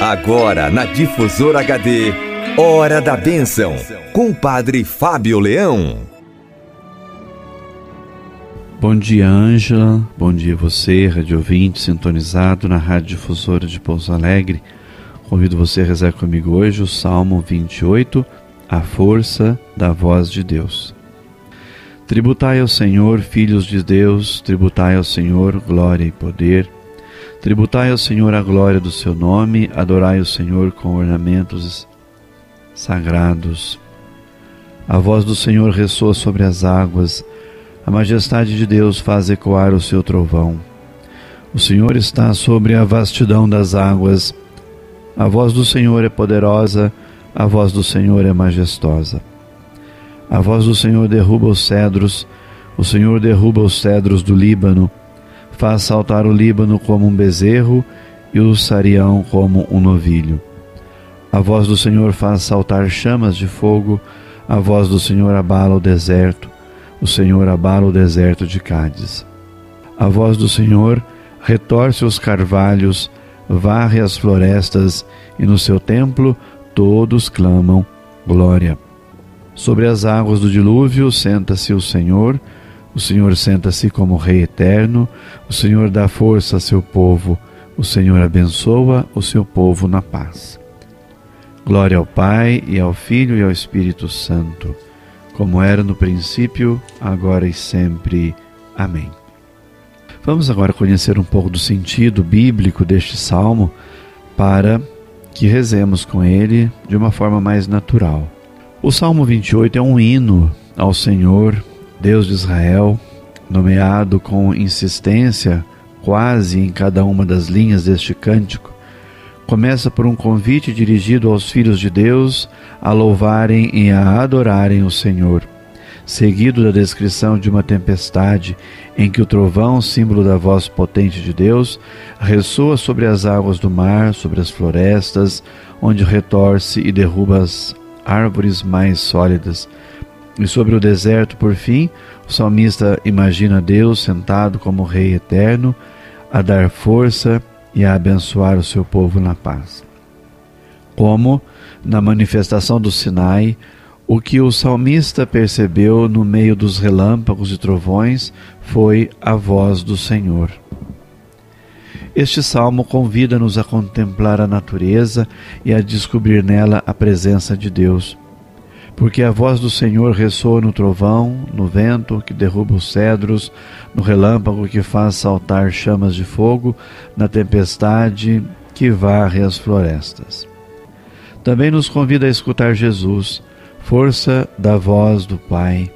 Agora na Difusora HD, Hora da Bênção, com o Padre Fábio Leão. Bom dia, Ângela. Bom dia você, rádio ouvinte, sintonizado na Rádio Difusora de Pouso Alegre. Convido você a rezar comigo hoje o Salmo 28, A Força da Voz de Deus. Tributai ao Senhor, filhos de Deus, tributai ao Senhor glória e poder. Tributai ao Senhor a glória do seu nome, adorai o Senhor com ornamentos sagrados. A voz do Senhor ressoa sobre as águas, a majestade de Deus faz ecoar o seu trovão. O Senhor está sobre a vastidão das águas. A voz do Senhor é poderosa, a voz do Senhor é majestosa. A voz do Senhor derruba os cedros, o Senhor derruba os cedros do Líbano, faz saltar o Líbano como um bezerro e o sarião como um novilho. A voz do Senhor faz saltar chamas de fogo, a voz do Senhor abala o deserto, o Senhor abala o deserto de Cádiz. A voz do Senhor retorce os carvalhos, varre as florestas, e no seu templo todos clamam glória. Sobre as águas do dilúvio senta-se o Senhor, o Senhor senta-se como Rei eterno, o Senhor dá força a seu povo, o Senhor abençoa o seu povo na paz. Glória ao Pai, e ao Filho e ao Espírito Santo, como era no princípio, agora e sempre. Amém. Vamos agora conhecer um pouco do sentido bíblico deste salmo para que rezemos com ele de uma forma mais natural. O Salmo 28 é um hino ao Senhor, Deus de Israel, nomeado com insistência quase em cada uma das linhas deste cântico. Começa por um convite dirigido aos filhos de Deus a louvarem e a adorarem o Senhor, seguido da descrição de uma tempestade em que o trovão, símbolo da voz potente de Deus, ressoa sobre as águas do mar, sobre as florestas, onde retorce e derruba as árvores mais sólidas. E sobre o deserto, por fim, o salmista imagina Deus sentado como Rei eterno, a dar força e a abençoar o seu povo na paz. Como, na manifestação do Sinai, o que o salmista percebeu no meio dos relâmpagos e trovões foi a voz do Senhor. Este salmo convida-nos a contemplar a natureza e a descobrir nela a presença de Deus. Porque a voz do Senhor ressoa no trovão, no vento que derruba os cedros, no relâmpago que faz saltar chamas de fogo, na tempestade que varre as florestas. Também nos convida a escutar Jesus, força da voz do Pai.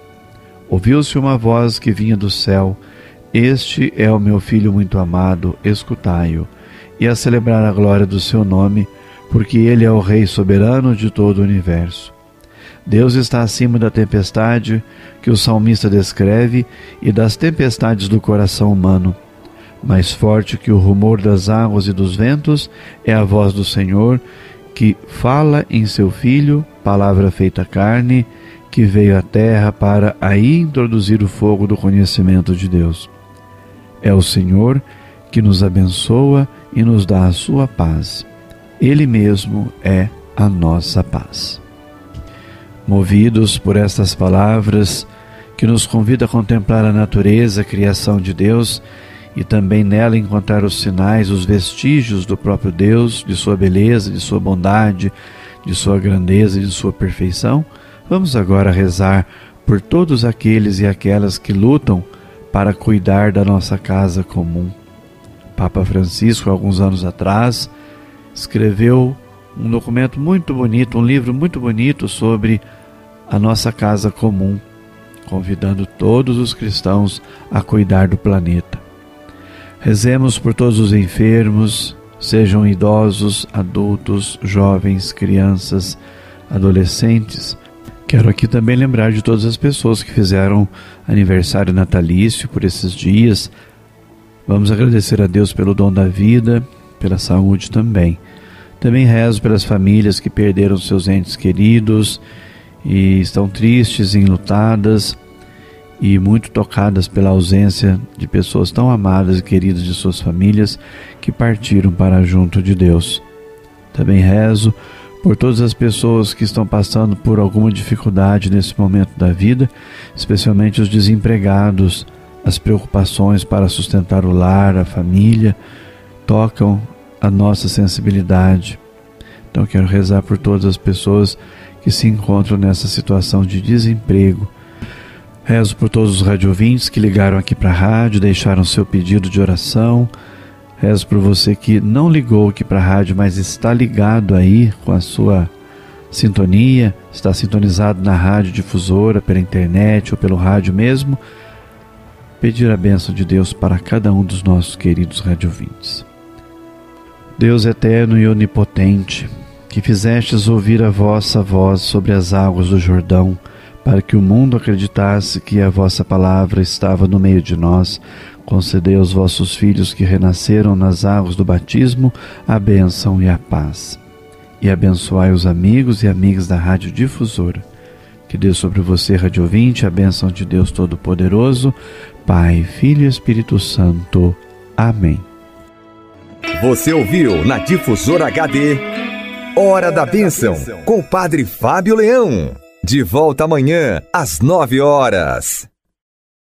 Ouviu-se uma voz que vinha do céu este é o meu filho muito amado, escutai-o, e a celebrar a glória do seu nome, porque ele é o Rei soberano de todo o universo. Deus está acima da tempestade que o salmista descreve e das tempestades do coração humano. Mais forte que o rumor das águas e dos ventos é a voz do Senhor, que fala em seu Filho, palavra feita carne, que veio à terra para aí introduzir o fogo do conhecimento de Deus. É o Senhor que nos abençoa e nos dá a sua paz. Ele mesmo é a nossa paz. Movidos por estas palavras, que nos convida a contemplar a natureza, a criação de Deus e também nela encontrar os sinais, os vestígios do próprio Deus, de sua beleza, de sua bondade, de sua grandeza e de sua perfeição, vamos agora rezar por todos aqueles e aquelas que lutam para cuidar da nossa casa comum. Papa Francisco, alguns anos atrás, escreveu um documento muito bonito, um livro muito bonito sobre a nossa casa comum, convidando todos os cristãos a cuidar do planeta. Rezemos por todos os enfermos, sejam idosos, adultos, jovens, crianças, adolescentes, Quero aqui também lembrar de todas as pessoas que fizeram aniversário natalício por esses dias. Vamos agradecer a Deus pelo dom da vida, pela saúde também. Também rezo pelas famílias que perderam seus entes queridos e estão tristes, enlutadas e muito tocadas pela ausência de pessoas tão amadas e queridas de suas famílias que partiram para junto de Deus. Também rezo por todas as pessoas que estão passando por alguma dificuldade nesse momento da vida, especialmente os desempregados, as preocupações para sustentar o lar, a família, tocam a nossa sensibilidade. Então quero rezar por todas as pessoas que se encontram nessa situação de desemprego. Rezo por todos os radiovintes que ligaram aqui para a rádio, deixaram seu pedido de oração. Rezo por você que não ligou aqui para a rádio, mas está ligado aí com a sua sintonia, está sintonizado na rádio difusora, pela internet ou pelo rádio mesmo. Pedir a bênção de Deus para cada um dos nossos queridos radiovintes. Deus eterno e onipotente, que fizestes ouvir a vossa voz sobre as águas do Jordão, para que o mundo acreditasse que a vossa palavra estava no meio de nós, concedei aos vossos filhos que renasceram nas águas do batismo a bênção e a paz. E abençoai os amigos e amigas da Rádio Difusora. Que dê sobre você, Rádio Ouvinte, a bênção de Deus Todo-Poderoso, Pai, Filho e Espírito Santo. Amém. Você ouviu na Difusora HD Hora da Bênção com o Padre Fábio Leão. De volta amanhã às nove horas.